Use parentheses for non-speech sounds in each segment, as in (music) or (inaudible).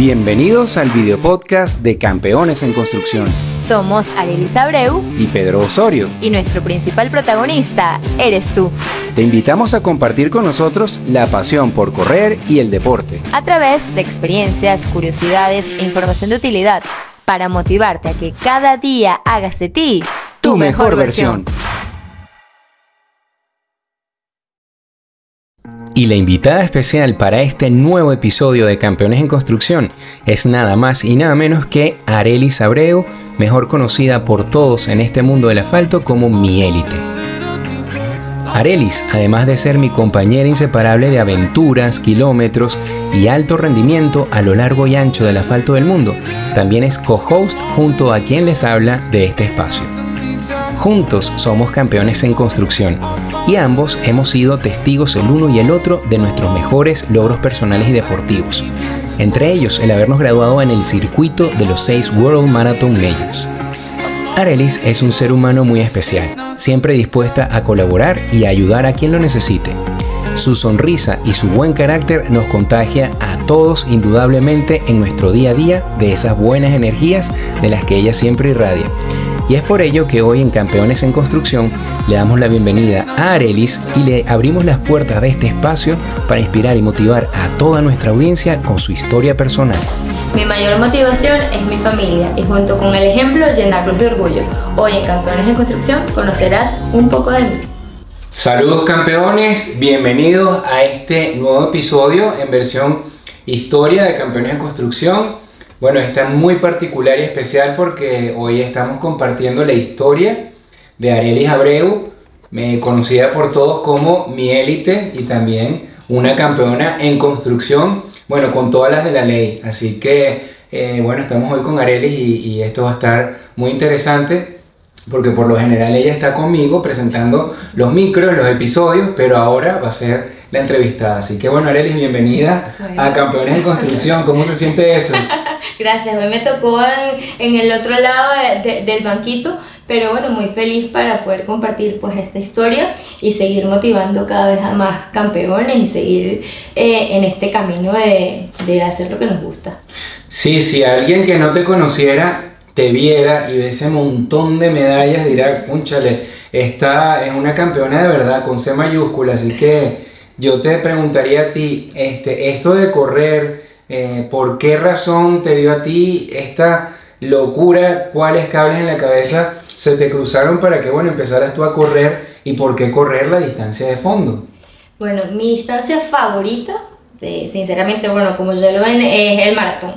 Bienvenidos al video podcast de Campeones en Construcción. Somos Arelis Abreu y Pedro Osorio. Y nuestro principal protagonista eres tú. Te invitamos a compartir con nosotros la pasión por correr y el deporte. A través de experiencias, curiosidades e información de utilidad para motivarte a que cada día hagas de ti tu, mejor, versión. Y la invitada especial para este nuevo episodio de Campeones en Construcción es nada más y nada menos que Arelis Abreu, mejor conocida por todos en este mundo del asfalto como mi élite. Arelis, además de ser mi compañera inseparable de aventuras, kilómetros y alto rendimiento a lo largo y ancho del asfalto del mundo, también es co-host junto a quien les habla de este espacio. Juntos somos campeones en construcción y ambos hemos sido testigos el uno y el otro de nuestros mejores logros personales y deportivos, entre ellos el habernos graduado en el circuito de los seis World Marathon Majors. Arelis es un ser humano muy especial, siempre dispuesta a colaborar y a ayudar a quien lo necesite. Su sonrisa y su buen carácter nos contagia a todos indudablemente en nuestro día a día de esas buenas energías de las que ella siempre irradia y es por ello que hoy en Campeones en Construcción le damos la bienvenida a Arelis y le abrimos las puertas de este espacio para inspirar y motivar a toda nuestra audiencia con su historia personal. Mi mayor motivación es mi familia y junto con el ejemplo llenarlos de orgullo. Hoy en Campeones en Construcción conocerás un poco de mí. Saludos campeones, bienvenidos a este nuevo episodio en versión historia de Campeones en Construcción. Bueno, está muy particular y especial porque hoy estamos compartiendo la historia de Arelis Abreu, conocida por todos como mi élite y también una campeona en construcción, bueno, con todas las de la ley. Así que, eh, bueno, estamos hoy con Arelis y esto va a estar muy interesante porque por lo general ella está conmigo presentando los micros, los episodios, pero ahora va a ser la entrevistada. Así que bueno, Arelis, bienvenida a Campeones en Construcción. ¿Cómo se siente eso? (laughs) Gracias, hoy me tocó en, el otro lado del banquito, pero bueno, muy feliz para poder compartir pues esta historia y seguir motivando cada vez a más campeones y seguir eh, en este camino de, de hacer lo que nos gusta. Sí, si alguien que no te conociera te viera y ve ese montón de medallas, dirá, cúnchale, esta es una campeona de verdad con C mayúscula, así que yo te preguntaría a ti, este, esto de correr, eh, ¿por qué razón te dio a ti esta locura? ¿Cuáles cables en la cabeza se te cruzaron para que, bueno, empezaras tú a correr y por qué correr la distancia de fondo? Bueno, mi distancia favorita, sinceramente, bueno, como ya lo ven, es el maratón.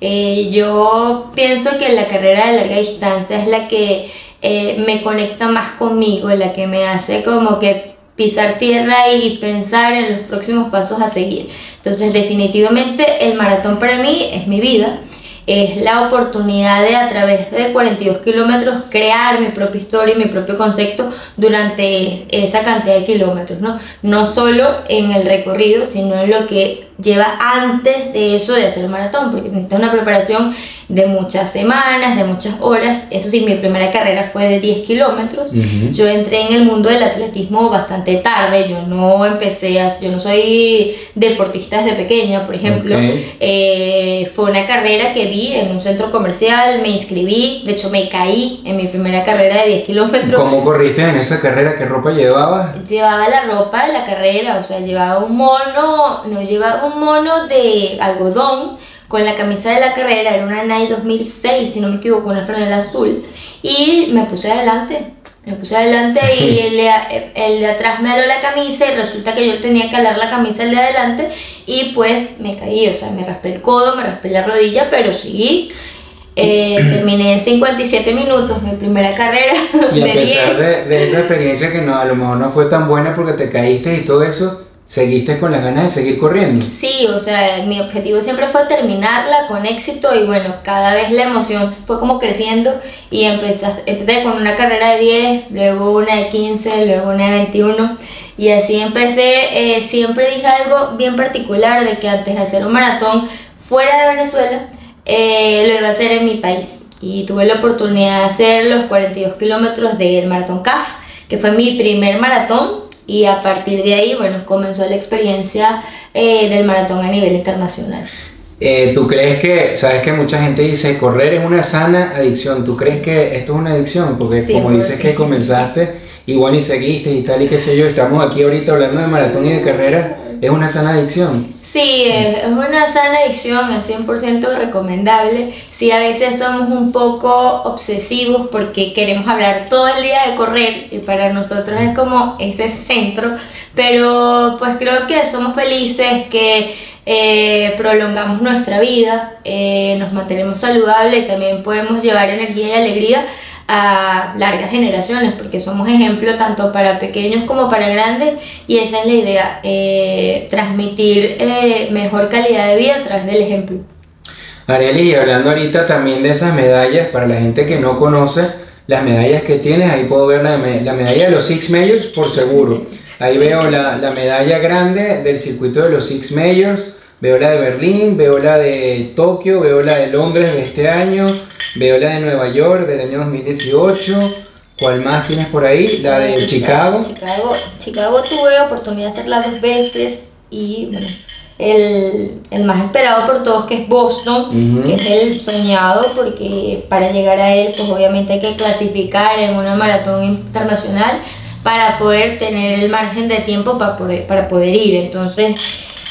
Eh, yo pienso que la carrera de larga distancia es la que eh, me conecta más conmigo, la que me hace como que pisar tierra y pensar en los próximos pasos a seguir. Entonces definitivamente el maratón para mí es mi vida es la oportunidad de a través de 42 kilómetros crear mi propia historia y mi propio concepto durante esa cantidad de kilómetros, ¿no? No solo en el recorrido, sino en lo que lleva antes de eso de hacer el maratón, porque necesita una preparación de muchas semanas, de muchas horas. Eso sí, mi primera carrera fue de 10 kilómetros. Yo entré en el mundo del atletismo bastante tarde. Yo no empecé a, yo no soy deportista desde pequeña, por ejemplo. Eh, fue una carrera que vi en un centro comercial, me inscribí, de hecho me caí en mi primera carrera de 10 kilómetros. ¿Cómo corriste en esa carrera? ¿Qué ropa llevabas? Llevaba la ropa de la carrera, o sea, llevaba un mono, no llevaba un mono de algodón con la camisa de la carrera, era una Nike 2006, si no me equivoco, una franela azul, y me puse adelante. Me puse adelante y (laughs) el de, el de atrás me aló la camisa y resulta que yo tenía que alar la camisa el de adelante y pues me caí, o sea, me raspé el codo, me raspé la rodilla, pero sí, eh, (clears throat) terminé en 57 minutos mi primera carrera. Y a pesar de, de, esa experiencia que no, a lo mejor no fue tan buena porque te caíste y todo eso, ¿Seguiste con las ganas de seguir corriendo? Sí, o sea, mi objetivo siempre fue terminarla con éxito y bueno, cada vez la emoción fue como creciendo y empecé, empecé con una carrera de 10, luego una de 15, luego una de 21 y así empecé, eh, siempre dije algo bien particular de que antes de hacer un maratón fuera de Venezuela, eh, lo iba a hacer en mi país y tuve la oportunidad de hacer los 42 kilómetros del maratón CAF, que fue mi primer maratón y a partir de ahí, bueno, comenzó la experiencia eh, del maratón a nivel internacional. Eh, ¿Tú crees que, sabes que mucha gente dice, correr es una sana adicción? ¿Tú crees que esto es una adicción? Porque como pues dices que comenzaste igual y seguiste y tal y qué sé yo, estamos aquí ahorita hablando de maratón y de carrera, ¿es una sana adicción? Sí, es una sana adicción, es 100% recomendable. Sí, a veces somos un poco obsesivos porque queremos hablar todo el día de correr y para nosotros es como ese centro, pero pues creo que somos felices, que eh, prolongamos nuestra vida, eh, nos mantenemos saludables también podemos llevar energía y alegría a largas generaciones, porque somos ejemplo tanto para pequeños como para grandes y esa es la idea, eh, transmitir eh, mejor calidad de vida a través del ejemplo. Arely, y hablando ahorita también de esas medallas, para la gente que no conoce las medallas que tienes, ahí puedo ver la, la medalla de los Six Majors por seguro. Ahí veo la, la medalla grande del circuito de los Six Majors, veo la de Berlín, veo la de Tokio, veo la de Londres de este año, Veo la de Nueva York del año 2018. ¿Cuál más tienes por ahí? La de Chicago. Chicago. Chicago, tuve oportunidad de hacerla dos veces y bueno, el, el, más esperado por todos que es Boston, que es el soñado porque para llegar a él pues obviamente hay que clasificar en una maratón internacional para poder tener el margen de tiempo para poder, para poder ir. Entonces,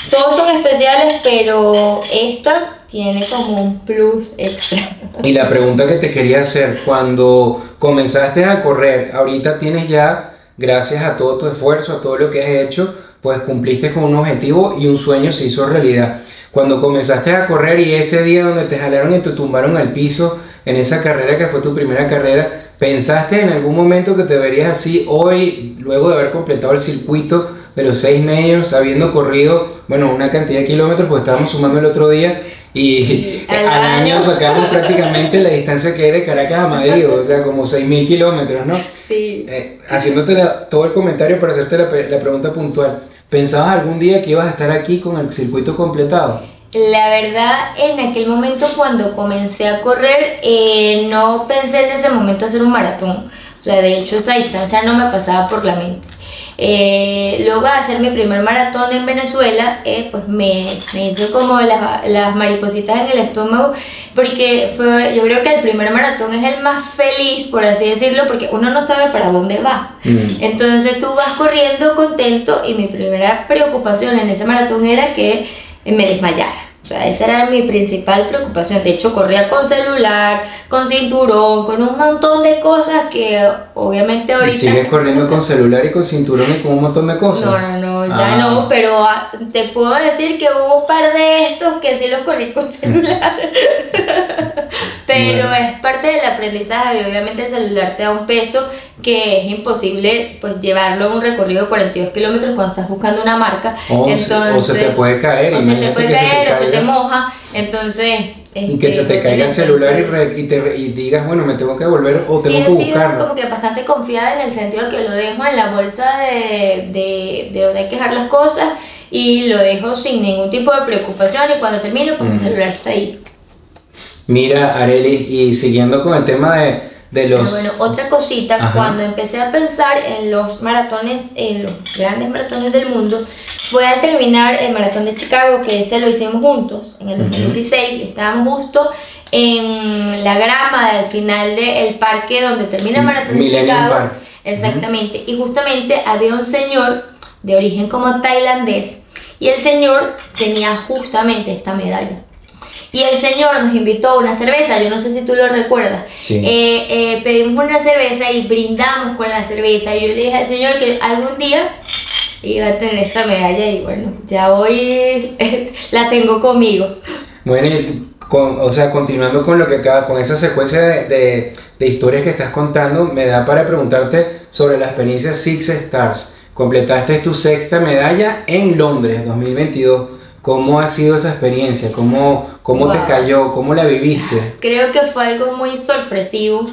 todos son especiales, pero esta tiene como un plus extra. Y la pregunta que te quería hacer, cuando comenzaste a correr, ahorita tienes ya, gracias a todo tu esfuerzo, a todo lo que has hecho, pues cumpliste con un objetivo y un sueño se hizo realidad. Cuando comenzaste a correr y ese día donde te jalaron y te tumbaron al piso en esa carrera que fue tu primera carrera, ¿pensaste en algún momento que te verías así hoy, luego de haber completado el circuito de los seis medios, habiendo corrido, bueno, una cantidad de kilómetros, pues estábamos sumando el otro día, y (laughs) al, año, sacamos (laughs) prácticamente la distancia que hay de Caracas a Madrid, o sea, como 6.000 kilómetros, ¿no? Sí. Eh, haciéndote todo el comentario para hacerte la, la, pregunta puntual, ¿pensabas algún día que ibas a estar aquí con el circuito completado? La verdad, en aquel momento cuando comencé a correr, eh, no pensé en ese momento hacer un maratón. O sea, de hecho esa distancia no me pasaba por la mente. Eh, luego de hacer mi primer maratón en Venezuela, eh, pues me, me, hizo como las, las, maripositas en el estómago, porque fue, yo creo que el primer maratón es el más feliz, por así decirlo, porque uno no sabe para dónde va. Mm. Entonces tú vas corriendo contento y mi primera preocupación en ese maratón era que me desmayara. O sea, esa era mi principal preocupación. De hecho, corría con celular, con cinturón, con un montón de cosas que obviamente ahorita... ¿Sigues corriendo con celular y con cinturón y con un montón de cosas? No, no, no, ya ah. no, pero ah, te puedo decir que hubo un par de estos que sí los corrí con celular. (laughs) pero es parte del aprendizaje y obviamente el celular te da un peso que es imposible pues llevarlo en un recorrido de 42 kilómetros cuando estás buscando una marca. O, Entonces, se, te puede caer. O se te puede caer, o se te moja. Entonces... y que se te este, caiga el celular y, y, te, y, digas, bueno, me tengo que volver o tengo que buscarlo. como que bastante confiada en el sentido que lo dejo en la bolsa de, de, de donde hay que dejar las cosas y lo dejo sin ningún tipo de preocupación y cuando termino pues mi celular está ahí. Mira, Areli, y siguiendo con el tema de bueno, otra cosita, cuando empecé a pensar en los maratones, en los grandes maratones del mundo, voy a terminar el maratón de Chicago, que ese lo hicimos juntos en el 2016, estábamos justo en la grama del final del parque donde termina el maratón de Chicago. Exactamente, y justamente había un señor de origen como tailandés y el señor tenía justamente esta medalla. Y el señor nos invitó a una cerveza, yo no sé si tú lo recuerdas. Eh, eh, pedimos una cerveza y brindamos con la cerveza. Y yo le dije al señor que algún día iba a tener esta medalla y bueno, ya hoy (laughs) la tengo conmigo. Bueno, o sea, continuando con lo que acaba, con esa secuencia de, de, historias que estás contando, me da para preguntarte sobre la experiencia Six Stars. Completaste tu sexta medalla en Londres 2022. ¿Cómo ha sido esa experiencia? ¿Cómo, cómo te cayó? ¿Cómo la viviste? Creo que fue algo muy sorpresivo.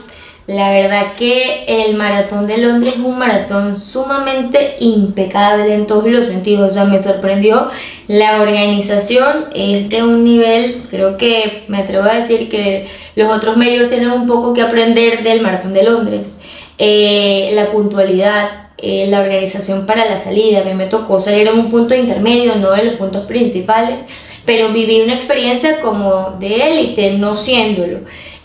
La verdad que el maratón de Londres es un maratón sumamente impecable en todos los sentidos. O sea, me sorprendió. La organización es de un nivel, creo que me atrevo a decir que los otros medios tienen un poco que aprender del maratón de Londres. Eh, la puntualidad, eh, la organización para la salida. A mí me tocó salir en un punto intermedio, no en los puntos principales, pero viví una experiencia como de élite, no siéndolo.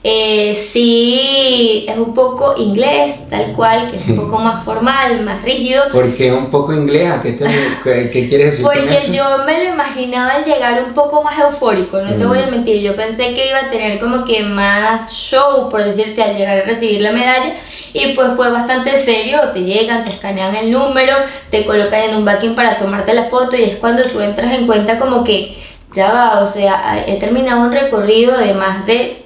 Eh, sí, es un poco inglés, tal cual, que es un poco (laughs) más formal, más rígido. ¿Por qué un poco inglés? ¿A qué, te, qué quieres decir? Porque yo me lo imaginaba llegar un poco más eufórico, no te voy a mm. mentir. Yo pensé que iba a tener como que más show, por decirte, al llegar a recibir la medalla. Y pues fue bastante serio. Te llegan, te escanean el número, te colocan en un backing para tomarte la foto. Y es cuando tú entras en cuenta como que ya va, o sea, he terminado un recorrido de más de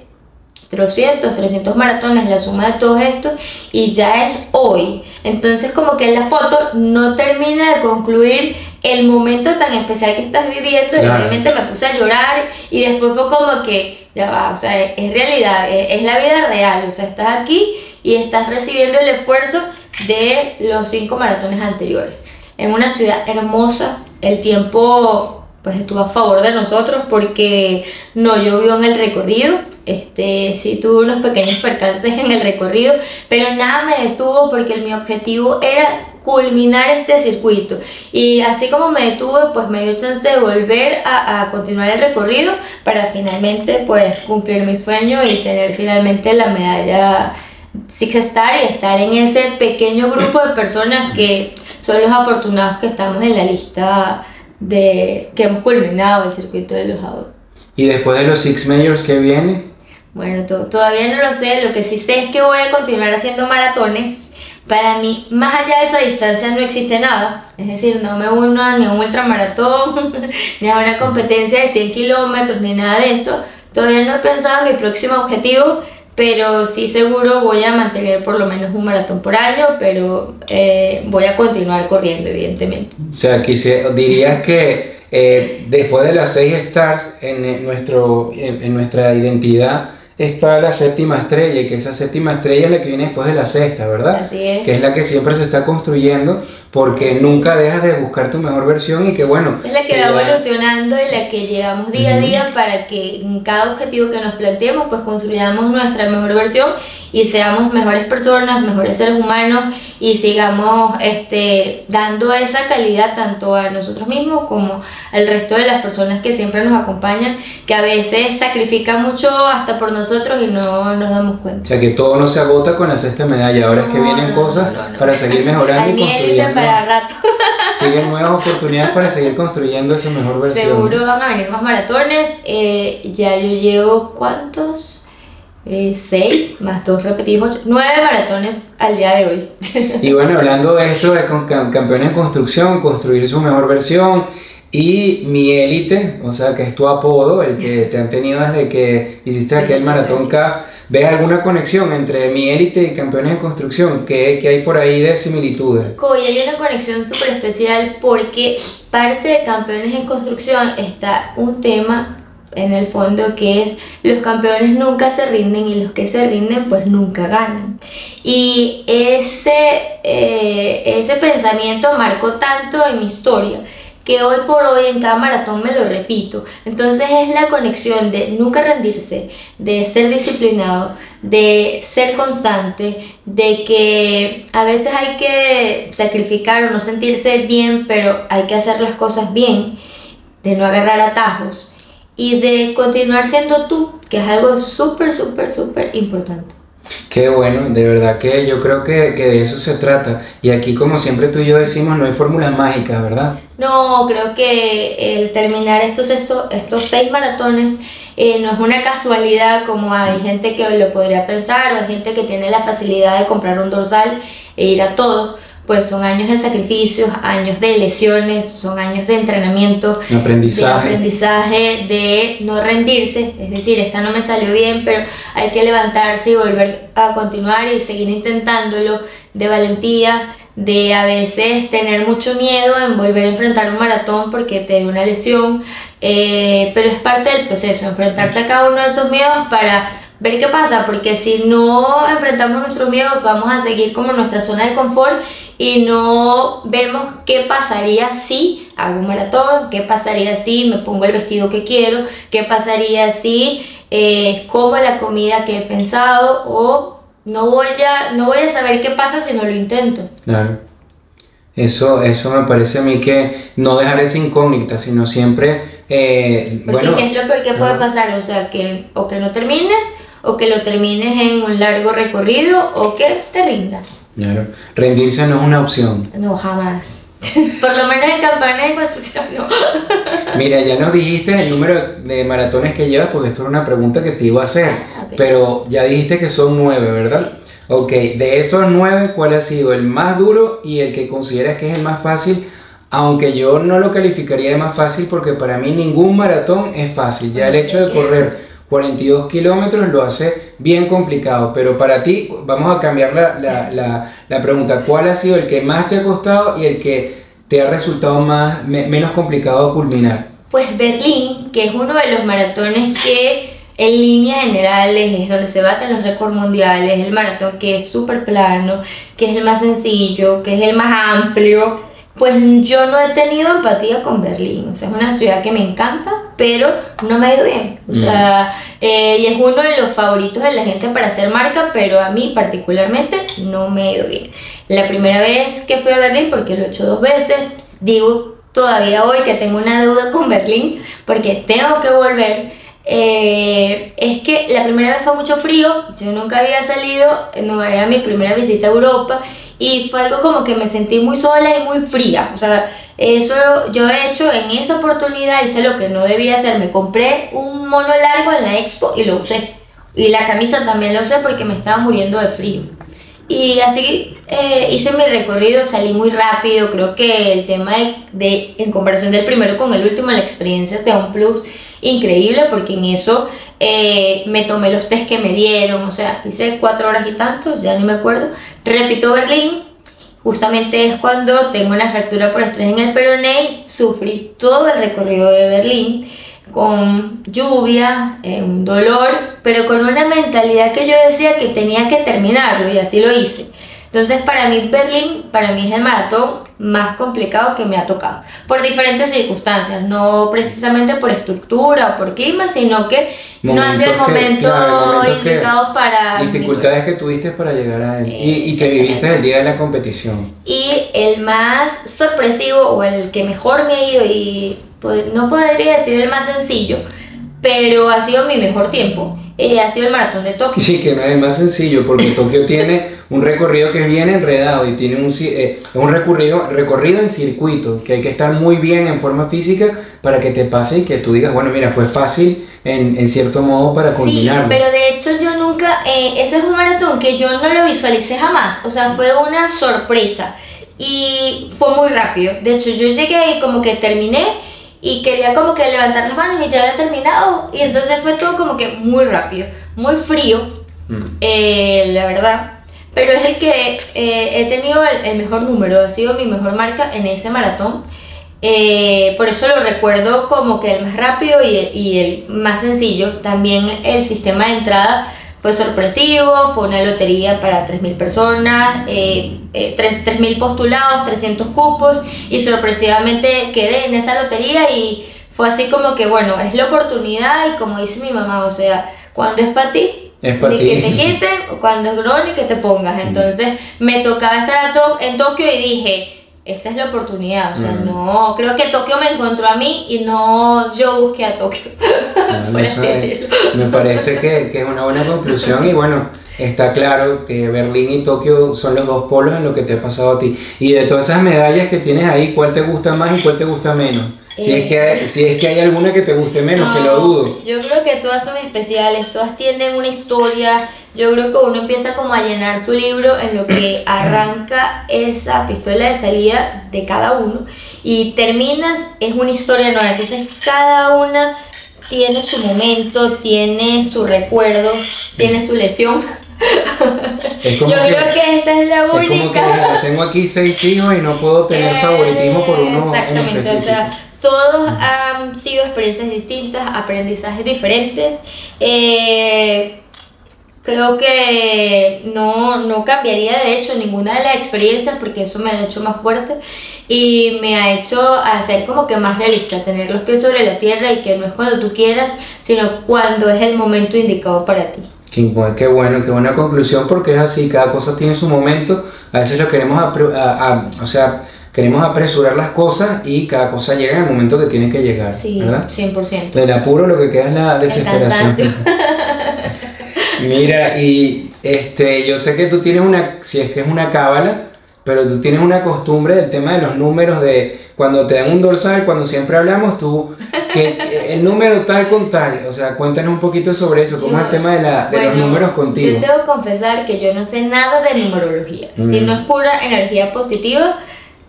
300, 300 maratones, la suma de todo esto, y ya es hoy. Entonces como que la foto no termina de concluir el momento tan especial que estás viviendo y obviamente me puse a llorar y después fue como que ya va, o sea, es, realidad, es, es, la vida real, o sea, estás aquí y estás recibiendo el esfuerzo de los cinco maratones anteriores. En una ciudad hermosa, el tiempo pues estuvo a favor de nosotros porque no llovió en el recorrido, este, sí tuve unos pequeños percances en el recorrido, pero nada me detuvo porque mi objetivo era culminar este circuito. Y así como me detuve pues me dio chance de volver a, a continuar el recorrido para finalmente pues cumplir mi sueño y tener finalmente la medalla Six Star y estar en ese pequeño grupo de personas que son los afortunados que estamos en la lista de que hemos culminado el circuito de los adultos. ¿Y después de los Six Majors que viene? Bueno, todavía no lo sé, lo que sí sé es que voy a continuar haciendo maratones. Para mí, más allá de esa distancia no existe nada, es decir, no me uno ni a un ultramaratón, (laughs) ni a una competencia de 100 kilómetros, ni nada de eso. Todavía no he pensado en mi próximo objetivo, pero sí seguro voy a mantener por lo menos un maratón por año, pero eh, voy a continuar corriendo, evidentemente. O sea, dirías que eh, después de las seis stars en, nuestro, en nuestra identidad, está la séptima estrella y que esa séptima estrella es la que viene después de la sexta, ¿verdad? Así es. Que es la que siempre se está construyendo porque nunca dejas de buscar tu mejor versión y que bueno. Es la que va evolucionando y la que llevamos día a día para que en cada objetivo que nos planteemos pues construyamos nuestra mejor versión y seamos mejores personas, mejores seres humanos y sigamos este, dando esa calidad tanto a nosotros mismos como al resto de las personas que siempre nos acompañan, que a veces sacrifican mucho hasta por nosotros y no nos damos cuenta. O sea que todo no se agota con la sexta medalla, ahora es que vienen cosas para seguir mejorando y (laughs) construyendo. Para rato. (laughs) Siguen nuevas oportunidades para seguir construyendo esa mejor versión. Seguro van a venir más maratones. Eh, ya yo llevo cuántos eh, seis más dos repetidos, nueve maratones al día de hoy. (laughs) Y bueno, hablando de esto de campeones en construcción, construir su mejor versión y mi élite, o sea que es tu apodo, el que te han tenido desde que hiciste aquel maratón CAF, ¿ves alguna conexión entre mi élite y campeones en construcción? ¿Qué, ¿Qué, hay por ahí de similitudes? hay una conexión súper especial porque parte de campeones en construcción está un tema en el fondo que es los campeones nunca se rinden y los que se rinden pues nunca ganan. Y ese, eh, ese pensamiento marcó tanto en mi historia que hoy por hoy en cada maratón me lo repito. Entonces es la conexión de nunca rendirse, de ser disciplinado, de ser constante, de que a veces hay que sacrificar o no sentirse bien, pero hay que hacer las cosas bien, de no agarrar atajos y de continuar siendo tú, que es algo súper, súper, súper importante. Qué bueno, de verdad que yo creo que, que, de eso se trata. Y aquí, como siempre tú y yo decimos, no hay fórmulas mágicas, ¿verdad? No, creo que el terminar estos, estos, estos seis maratones eh, no es una casualidad como hay gente que lo podría pensar o hay gente que tiene la facilidad de comprar un dorsal e ir a todos pues son años de sacrificios, años de lesiones, son años de entrenamiento, aprendizaje. de aprendizaje, de no rendirse, es decir, esta no me salió bien, pero hay que levantarse y volver a continuar y seguir intentándolo, de valentía, de a veces tener mucho miedo en volver a enfrentar un maratón porque te dio una lesión, eh, pero es parte del proceso, enfrentarse a cada uno de esos miedos para ver qué pasa, porque si no enfrentamos nuestros miedos vamos a seguir como nuestra zona de confort y no vemos qué pasaría si hago un maratón, qué pasaría si me pongo el vestido que quiero, qué pasaría si eh, como la comida que he pensado o no voy, a, no voy a saber qué pasa si no lo intento. Claro. Eso, eso me parece a mí que no dejar esa incógnita, sino siempre Eh, Porque bueno, ¿qué es lo peor que puede pasar? O sea, que o que no termines, o que lo termines en un largo recorrido, o que te rindas. Claro, rendirse no es una opción. No, jamás. (laughs) Por lo menos en campana de construcción no. (laughs) Mira, ya nos dijiste el número de maratones que llevas, porque esto era una pregunta que te iba a hacer, Ah, pero ya dijiste que son nueve, ¿verdad? Ok, de esos nueve, ¿cuál ha sido el más duro y el que consideras que es el más fácil? Aunque yo no lo calificaría de más fácil porque para mí ningún maratón es fácil. Ya el hecho de correr 42 kilómetros lo hace bien complicado, pero para ti, vamos a cambiar la, la, la, pregunta, ¿cuál ha sido el que más te ha costado y el que te ha resultado más, me- menos complicado culminar? Pues Berlín, que es uno de los maratones que en líneas generales es donde se baten los récords mundiales, el maratón que es súper plano, que es el más sencillo, que es el más amplio, pues yo no he tenido empatía con Berlín. O sea, es una ciudad que me encanta, pero no me ha ido bien. O sea, eh, y es uno de los favoritos de la gente para hacer marca, pero a mí particularmente no me ha ido bien. La primera vez que fui a Berlín, porque lo he hecho dos veces, digo todavía hoy que tengo una deuda con Berlín, porque tengo que volver. eh, es que la primera vez fue mucho frío, yo nunca había salido, no era mi primera visita a Europa y fue algo como que me sentí muy sola y muy fría. O sea, eso yo he hecho en esa oportunidad, hice lo que no debía hacer, me compré un mono largo en la expo y lo usé. Y la camisa también la usé porque me estaba muriendo de frío. Y así eh, hice mi recorrido, salí muy rápido, creo que el tema de, de- en comparación del primero con el último, la experiencia te da un plus increíble porque en eso eh, me tomé los test que me dieron, o sea, hice cuatro horas y tantos, ya ni me acuerdo. Repito Berlín, justamente es cuando tengo una fractura por estrés en el peroné sufrí todo el recorrido de Berlín con lluvia, eh, dolor, pero con una mentalidad que yo decía que tenía que terminarlo y así lo hice. Entonces para mí Berlín, para mí es el maratón más complicado que me ha tocado, por diferentes circunstancias, no precisamente por estructura o por clima, sino que no ha sido el Momentos que- momento claro, momentos indicado para... Dificultades que tuviste para llegar a él y, y que viviste el día de la competición. Y el más sorpresivo o el que mejor me ha ido y no podría decir el más sencillo, pero ha sido mi mejor tiempo, eh, ha sido el maratón de Tokio. Sí, que no es más sencillo porque (laughs) Tokio tiene un recorrido que es bien enredado y tiene un, eh, un recorrido, recorrido en circuito, que hay que estar muy bien en forma física para que te pase y que tú digas, bueno, mira, fue fácil en, en cierto modo para Sí, culminarlo. pero de hecho yo nunca, eh, ese es un maratón que yo no lo visualicé jamás, o sea, fue una sorpresa y fue muy rápido. De hecho, yo llegué y como que terminé y quería como que levantar las manos y ya había terminado y entonces fue todo como que muy rápido, muy frío, Mm. eh, la verdad. Pero es el que eh, he tenido el, el mejor número, ha sido mi mejor marca en ese maratón. Eh, por eso lo recuerdo como que el más rápido y el, y el más sencillo. También el sistema de entrada fue sorpresivo, fue una lotería para 3.000 personas, eh, eh, tres- 3.000 postulados, 300 cupos y sorpresivamente quedé en esa lotería y fue así como que bueno, es la oportunidad y como dice mi mamá, o sea, cuando es para ti, Es ni ti. que te quiten, cuando es no, ni que te pongas. Entonces me tocaba estar a to- en Tokio y dije, esta es la oportunidad. O sea, Mm. no, creo que Tokio me encontró a mí y no yo busqué a Tokio. (laughs) Eso es- me parece que, que es una buena conclusión y bueno, está claro que Berlín y Tokio son los dos polos en lo que te ha pasado a ti. Y de todas esas medallas que tienes ahí, ¿cuál te gusta más y cuál te gusta menos? Si es que hay, si es que hay alguna que te guste menos, que lo dudo. Yo creo que todas son especiales, todas tienen una historia. Yo creo que uno empieza como a llenar su libro en lo que (clears throat) arranca esa pistola de salida de cada uno y terminas, es una historia nueva. Entonces cada una tiene su momento, tiene su recuerdo, tiene su lesión. (laughs) Es Yo que, creo que esta es la es como que única. tengo aquí seis hijos y no puedo tener favoritismo por uno en Exactamente, o específico. sea, todos han sido experiencias distintas, aprendizajes diferentes. Eh, creo que no, no cambiaría de hecho ninguna de las experiencias porque eso me ha hecho más fuerte y me ha hecho hacer como que más realista, tener los pies sobre la tierra y que no es cuando tú quieras, sino cuando es el momento indicado para ti. Qué, bu- qué bueno, qué buena conclusión porque es así, cada cosa tiene su momento, a veces lo queremos, apro- a- a- o sea, queremos apresurar las cosas y cada cosa llega en el momento que tiene que llegar. Sí, ¿verdad? 100%. Del apuro lo que queda es la desesperación. (laughs) Mira, y este, yo sé que tú tienes una, si es que es una cábala, pero tú tienes una costumbre del tema de los números, de cuando te dan un dorsal, cuando siempre hablamos, tú, que, que el número tal con tal, o sea, cuéntanos un poquito sobre eso, cómo es el tema de, la, de los números contigo. Yo tengo que confesar que yo no sé nada de numerología. Mm. Si no es pura energía positiva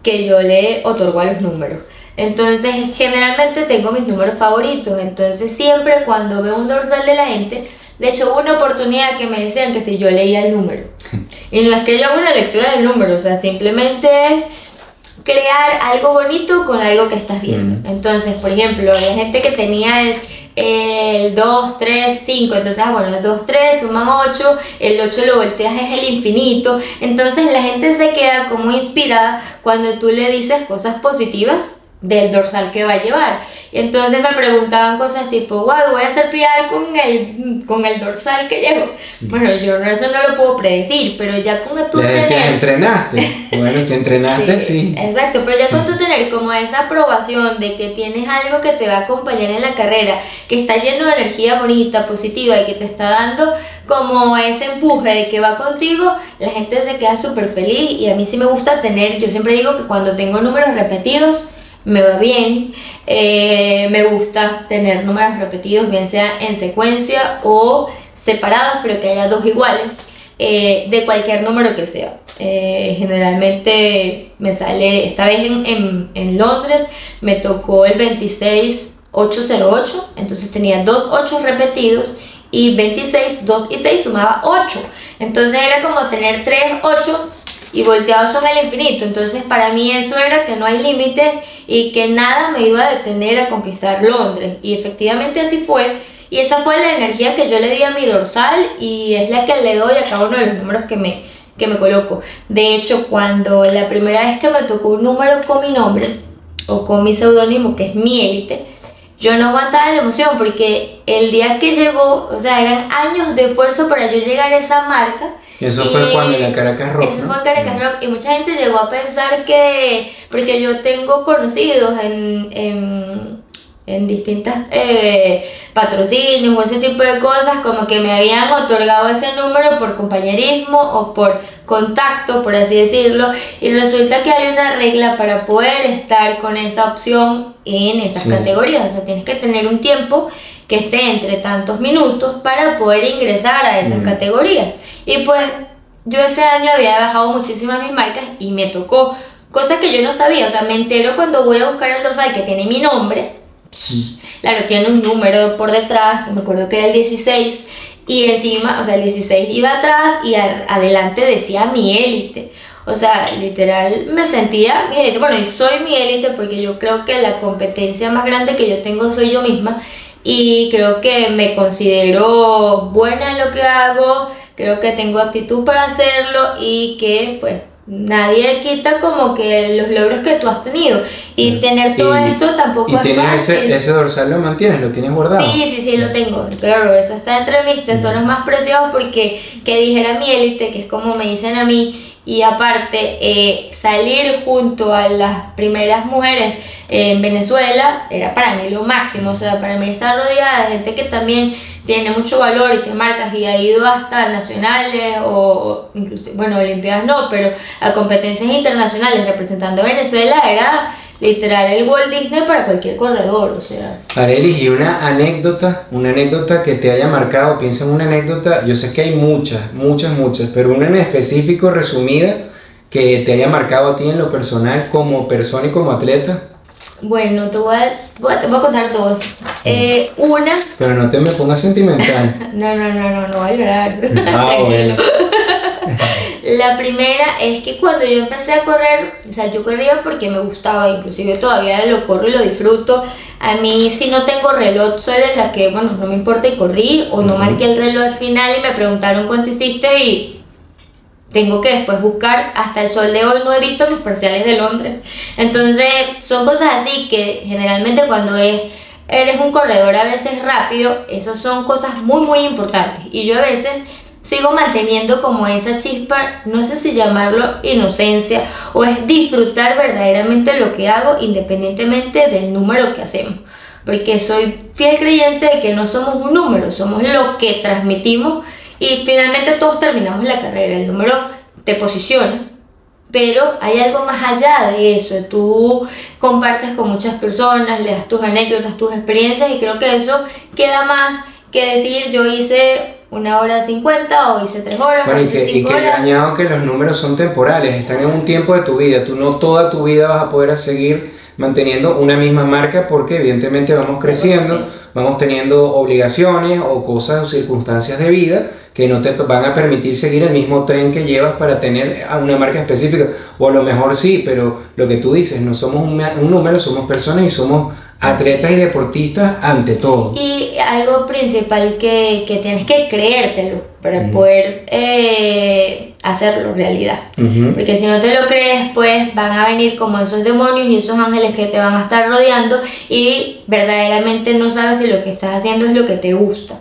que yo le otorgo a los números. Entonces, generalmente tengo mis números favoritos. Entonces, siempre cuando veo un dorsal de la gente, de hecho, hubo una oportunidad que me decían que si yo leía el número. (laughs) Y no es que yo haga una lectura del número, o sea, simplemente es crear algo bonito con algo que estás viendo. Mm. Entonces, por ejemplo, había gente que tenía el, el 2, 3, 5, entonces, ah, bueno, el 2, 3 suman 8, el 8 lo volteas es el infinito, entonces la gente se queda como inspirada cuando tú le dices cosas positivas del dorsal que va a llevar. Y entonces me preguntaban cosas tipo, wow, voy a hacer piar con el, con el dorsal que llevo. Bueno, yo no, eso no lo puedo predecir, pero ya con tú tener- entrenaste. (laughs) Bueno, si entrenaste, sí. Exacto, pero ya con tu tener como esa aprobación de que tienes algo que te va a acompañar en la carrera, que está lleno de energía bonita, positiva y que te está dando como ese empuje de que va contigo, la gente se queda súper feliz y a mí sí me gusta tener, yo siempre digo que cuando tengo números repetidos, me va bien, eh, me gusta tener números repetidos, bien sea en secuencia o separados, pero que haya dos iguales eh, de cualquier número que sea. Eh, generalmente me sale, esta vez en, en, Londres me tocó el 26808, entonces tenía dos 8 repetidos y 26, 2 y 6 sumaba 8. Entonces era como tener 3 8 y volteados son el infinito. Entonces para mí eso era que no hay límites y que nada me iba a detener a conquistar Londres. Y efectivamente así fue. Y esa fue la energía que yo le di a mi dorsal y es la que le doy a cada uno de los números que me, que me coloco. De hecho, cuando la primera vez que me tocó un número con mi nombre o con mi seudónimo, que es mi élite, yo no aguantaba la emoción porque el día que llegó, o sea, eran años de esfuerzo para yo llegar a esa marca. Eso fue cuando en Caracas Rock. Eso ¿no? fue en Caracas Rock y mucha gente llegó a pensar que, porque yo tengo conocidos en, en, en distintas eh, patrocinios o ese tipo de cosas, como que me habían otorgado ese número por compañerismo o por contacto, por así decirlo, y resulta que hay una regla para poder estar con esa opción en esas Sí. categorías, o sea, tienes que tener un tiempo que esté entre tantos minutos para poder ingresar a esas Mm. categorías. Y pues yo ese año había bajado muchísimas mis marcas y me tocó, cosa que yo no sabía, o sea, me entero cuando voy a buscar el dorsal que tiene mi nombre, claro, tiene un número por detrás, que me acuerdo que era el 16, y encima, o sea, el 16 iba atrás y a- adelante decía mi élite. O sea, literal me sentía mi élite. Bueno, y soy mi élite porque yo creo que la competencia más grande que yo tengo soy yo misma. Y creo que me considero buena en lo que hago, creo que tengo actitud para hacerlo y que pues nadie quita como que los logros que tú has tenido. Y tener todo Y- esto tampoco Y es tienes fácil. ese, ese dorsal, lo mantienes, lo tienes guardado. Sí, sí, sí, lo tengo. Claro, eso está entre mis tesoros más preciosos porque que dijera mi élite, que es como me dicen a mí, y aparte eh, salir junto a las primeras mujeres en Venezuela era para mí lo máximo. O sea, para mí estar rodeada de gente que también tiene mucho valor y te marcas y ha ido hasta nacionales o, incluso, bueno, olimpiadas no, pero a competencias internacionales representando Venezuela era literal el Walt Disney para cualquier corredor, o sea. Arelis, y una anécdota, una anécdota que te haya marcado, piensa en una anécdota, yo sé que hay muchas, muchas, muchas, pero una en específico, resumida, que te haya marcado a ti en lo personal como persona y como atleta, Bueno, te voy a, te voy a contar dos. Eh, una, pero no te me pongas sentimental. (laughs) no, no, no, no, no voy a llorar. Ah, (laughs) bueno. La primera es que cuando yo empecé a correr, o sea, yo corría porque me gustaba, inclusive todavía lo corro y lo disfruto. A mí si no tengo reloj, soy de la que, bueno, no me importa y corrí o no Ujú. marqué el reloj al final y me preguntaron cuánto hiciste y tengo que después buscar. Hasta el sol de hoy no he visto mis parciales de Londres. Entonces, son cosas así que generalmente cuando es, eres un corredor a veces rápido, esas son cosas muy, muy importantes. Y yo a veces sigo manteniendo como esa chispa, no sé si llamarlo inocencia o es disfrutar verdaderamente lo que hago independientemente del número que hacemos. Porque soy fiel creyente de que no somos un número, somos lo que transmitimos y finalmente todos terminamos la carrera. El número te posiciona, pero hay algo más allá de eso. Tú compartes con muchas personas, le das tus anécdotas, tus experiencias y creo que eso queda más que decir yo hice una hora cincuenta o hice tres horas. Bueno, y que, y que añado que los números son temporales, están en un tiempo de tu vida, tú no toda tu vida vas a poder seguir manteniendo una misma marca porque evidentemente vamos creciendo, vamos teniendo obligaciones o cosas o circunstancias de vida que no te van a permitir seguir el mismo tren que llevas para tener una marca específica. O a lo mejor sí, pero lo que tú dices, no somos un, un número, somos personas y somos atletas y deportistas ante todo. Y algo principal que, que tienes que creértelo para poder eh, hacerlo realidad. Porque si no te lo crees, pues van a venir como esos demonios y esos ángeles que te van a estar rodeando y verdaderamente no sabes si lo que estás haciendo es lo que te gusta.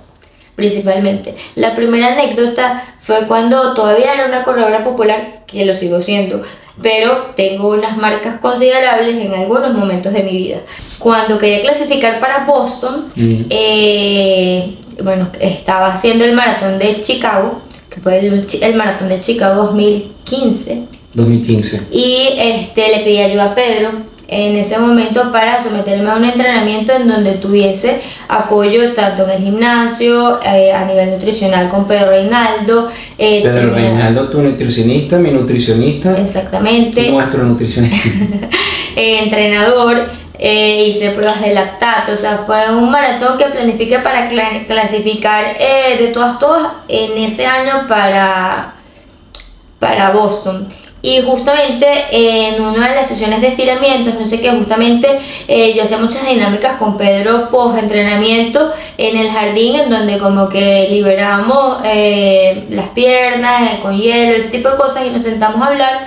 Principalmente. La primera anécdota fue cuando todavía era una corredora popular, que lo sigo siendo, pero tengo unas marcas considerables en algunos momentos de mi vida. Cuando quería clasificar para Boston, mm. eh, bueno, estaba haciendo el maratón de Chicago, que fue el, maratón de Chicago 2015. 2015. Y este, le pedí ayuda a Pedro en ese momento para someterme a un entrenamiento en donde tuviese apoyo tanto en el gimnasio, eh, a nivel nutricional con Pedro Reinaldo. Eh, Pedro Reinaldo, tu nutricionista, mi nutricionista. Exactamente. Nuestro nutricionista. (laughs) Eh, entrenador. hice pruebas de lactato, o sea, fue un maratón que planifiqué para clasificar de todas, todas en ese año para, para Boston. Y justamente en una de las sesiones de estiramientos, no sé qué, justamente eh, yo hacía muchas dinámicas con Pedro post entrenamiento en el jardín, en donde como que liberamos eh, las piernas eh, con hielo, ese tipo de cosas, y nos sentamos a hablar.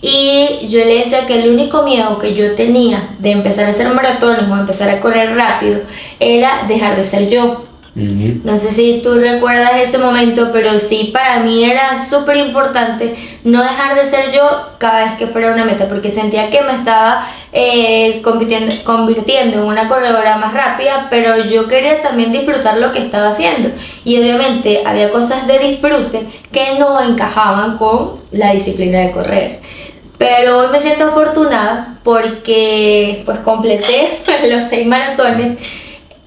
Y yo le decía que el único miedo que yo tenía de empezar a hacer maratones o empezar a correr rápido era dejar de ser yo. No sé si tú recuerdas ese momento, pero sí para mí era súper importante no dejar de ser yo cada vez que fuera una meta, porque sentía que me estaba eh, convirtiendo, en una corredora más rápida, pero yo quería también disfrutar lo que estaba haciendo. Y obviamente había cosas de disfrute que no encajaban con la disciplina de correr. Pero hoy me siento afortunada porque pues completé (laughs) los seis maratones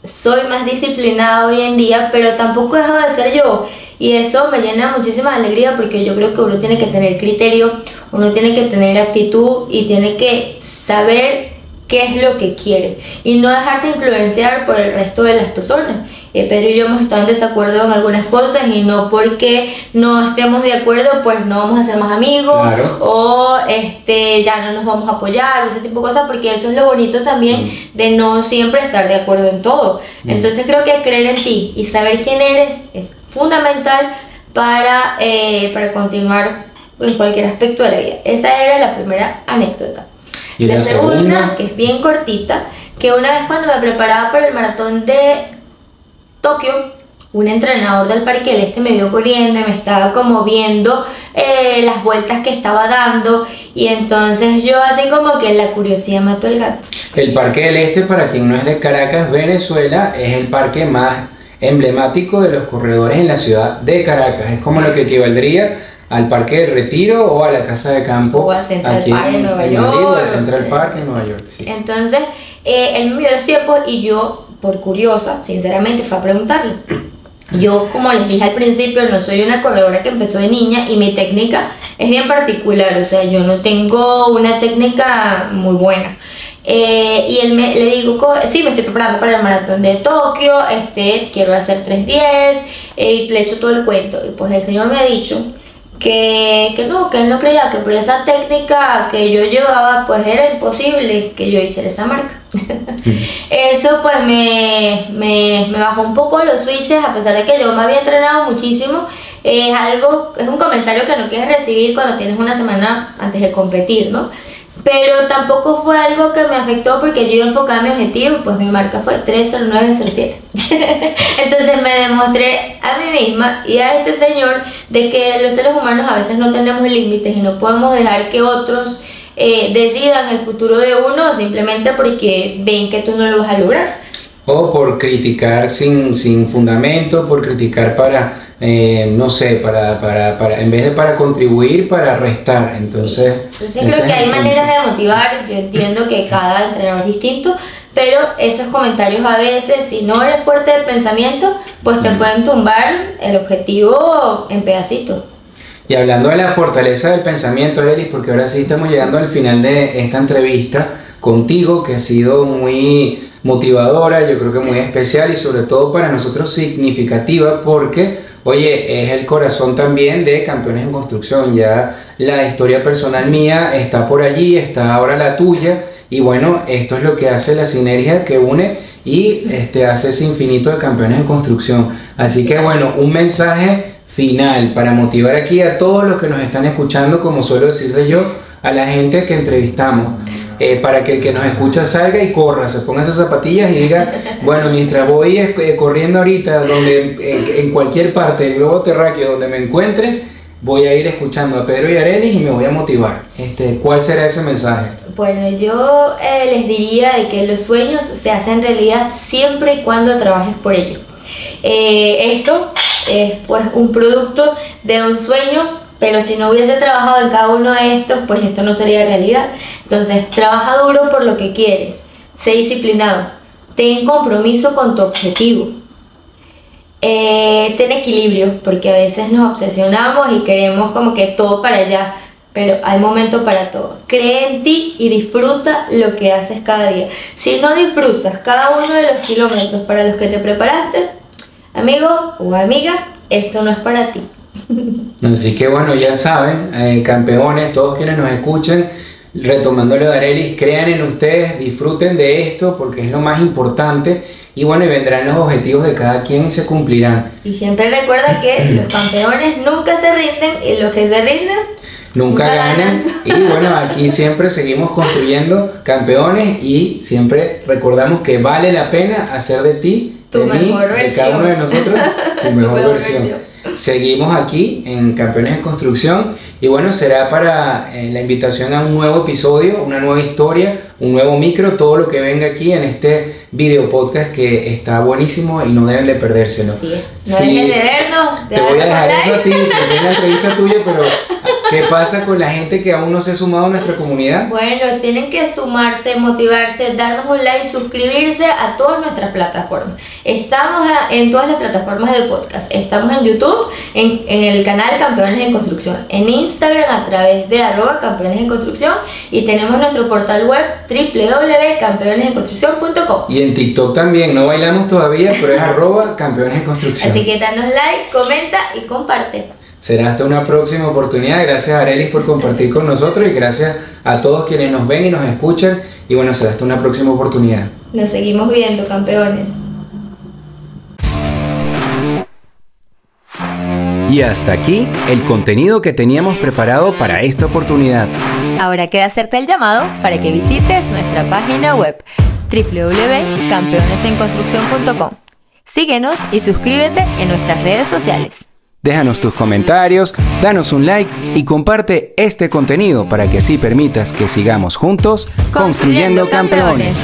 soy más disciplinada hoy en día, pero tampoco he dejado de ser yo. Y eso me llena muchísima alegría porque yo creo que uno tiene que tener criterio, uno tiene que tener actitud y tiene que saber qué es lo que quiere y no dejarse influenciar por el resto de las personas. Eh, Pedro y yo hemos estado en desacuerdo en algunas cosas y no porque no estemos de acuerdo pues no vamos a ser más amigos o este ya no nos vamos a apoyar o ese tipo de cosas porque eso es lo bonito también mm. de no siempre estar de acuerdo en todo. Mm. Entonces creo que creer en ti y saber quién eres es fundamental para, eh, para continuar en cualquier aspecto de la vida. Esa era la primera anécdota. ¿Y la, segunda, que es bien cortita, que una vez cuando me preparaba para el maratón de Tokio, un entrenador del Parque del Este me vio corriendo y me estaba como viendo eh, las vueltas que estaba dando y entonces yo así como que la curiosidad mató el gato. El Parque del Este, para quien no es de Caracas, Venezuela, es el parque más emblemático de los corredores en la ciudad de Caracas. Es como lo que equivaldría al Parque del Retiro o a la Casa de Campo. O a Central Park en, Nueva York. o a Central Park en Nueva York, sí. Entonces, eh, él me vio los tiempos y yo, por curiosa, sinceramente, fue a preguntarle. Yo, como les dije al principio, no soy una corredora que empezó de niña y mi técnica es bien particular, o sea, yo no tengo una técnica muy buena. Eh, y él me, le digo, sí, me estoy preparando para el maratón de Tokio, este, quiero hacer 3.10, eh, y le echo todo el cuento. Y pues el señor me ha dicho que, que, no, que él no creía que por esa técnica que yo llevaba, pues era imposible que yo hiciera esa marca. (laughs) Eso pues me, me, me, bajó un poco los switches, a pesar de que yo me había entrenado muchísimo. Es algo, es un comentario que no quieres recibir cuando tienes una semana antes de competir, ¿no? Pero tampoco fue algo que me afectó porque yo iba enfocada en mi objetivo, pues mi marca fue 30907. (laughs) Entonces me demostré a mí misma y a este señor de que los seres humanos a veces no tenemos límites y no podemos dejar que otros eh, decidan el futuro de uno simplemente porque ven que tú no lo vas a lograr. O por criticar sin, sin fundamento, por criticar para eh, no sé, para, para, para, en vez de para contribuir, para restar. Entonces, Entonces creo que hay maneras de motivar, yo entiendo que cada entrenador es distinto, pero esos comentarios a veces, si no eres fuerte de pensamiento, pues te pueden tumbar el objetivo en pedacitos. Y hablando de la fortaleza del pensamiento, Elis, porque ahora sí estamos llegando al final de esta entrevista contigo, que ha sido muy motivadora, yo creo que muy especial y sobre todo para nosotros significativa porque Oye, es el corazón también de Campeones en Construcción. Ya la historia personal mía está por allí, está ahora la tuya. Y bueno, esto es lo que hace la sinergia que une y este, hace ese infinito de Campeones en Construcción. Así que bueno, un mensaje final para motivar aquí a todos los que nos están escuchando, como suelo decirle yo, a la gente que entrevistamos. Eh, para que el que nos escucha salga y corra, se ponga esas zapatillas y diga, (laughs) bueno, mientras voy eh, corriendo ahorita, donde en cualquier parte del globo terráqueo donde me encuentre, voy a ir escuchando a Pedro y Arelis y me voy a motivar. Este, ¿Cuál será ese mensaje? Bueno, yo eh, les diría de que los sueños se hacen realidad siempre y cuando trabajes por ello. esto es pues un producto de un sueño pero si no hubiese trabajado en cada uno de estos, pues esto no sería realidad. Entonces, trabaja duro por lo que quieres, sé disciplinado, ten compromiso con tu objetivo, eh, ten equilibrio, porque a veces nos obsesionamos y queremos como que todo para allá, pero hay momento para todo. Cree en ti y disfruta lo que haces cada día. Si no disfrutas cada uno de los kilómetros para los que te preparaste, amigo o amiga, esto no es para ti. Así que bueno, ya saben, eh, campeones, todos quienes nos escuchen, retomando lo de Arelis, crean en ustedes, disfruten de esto porque es lo más importante y bueno, y vendrán los objetivos de cada quien y se cumplirán. Y siempre recuerda que (clears throat) los campeones nunca se rinden y los que se rinden nunca, ganan. Y bueno, aquí siempre seguimos construyendo campeones y siempre recordamos que vale la pena hacer de ti, de mí, de cada uno de nosotros, tu (laughs) mejor, versión. Seguimos aquí en Campeones en Construcción y bueno, será para eh, la invitación a un nuevo episodio, una nueva historia, un nuevo micro, todo lo que venga aquí en este video podcast que está buenísimo y no deben de perdérselo. Sí, no dejen de vernos. te voy a dejar eso a ti, porque es la entrevista tuya, pero (laughs) ¿qué pasa con la gente que aún no se ha sumado a nuestra comunidad? Bueno, tienen que sumarse, motivarse, darnos un like, suscribirse a todas nuestras plataformas. Estamos en todas las plataformas de podcast. Estamos en YouTube, en, en el canal Campeones en Construcción, en Instagram Instagram a través de arroba campeones en construcción y tenemos nuestro portal web www.campeonesenconstrucción.com y en TikTok también, no bailamos todavía, pero es arroba campeones en construcción. Así que danos like, comenta y comparte. Será hasta una próxima oportunidad. Gracias Arelis por compartir con nosotros y gracias a todos quienes nos ven y nos escuchan. Y bueno, será hasta una próxima oportunidad. Nos seguimos viendo, campeones. Y hasta aquí el contenido que teníamos preparado para esta oportunidad. Ahora queda hacerte el llamado para que visites nuestra página web www.campeonesenconstrucción.com. Síguenos y suscríbete en nuestras redes sociales. Déjanos tus comentarios, danos un like y comparte este contenido para que así permitas que sigamos juntos construyendo, campeones.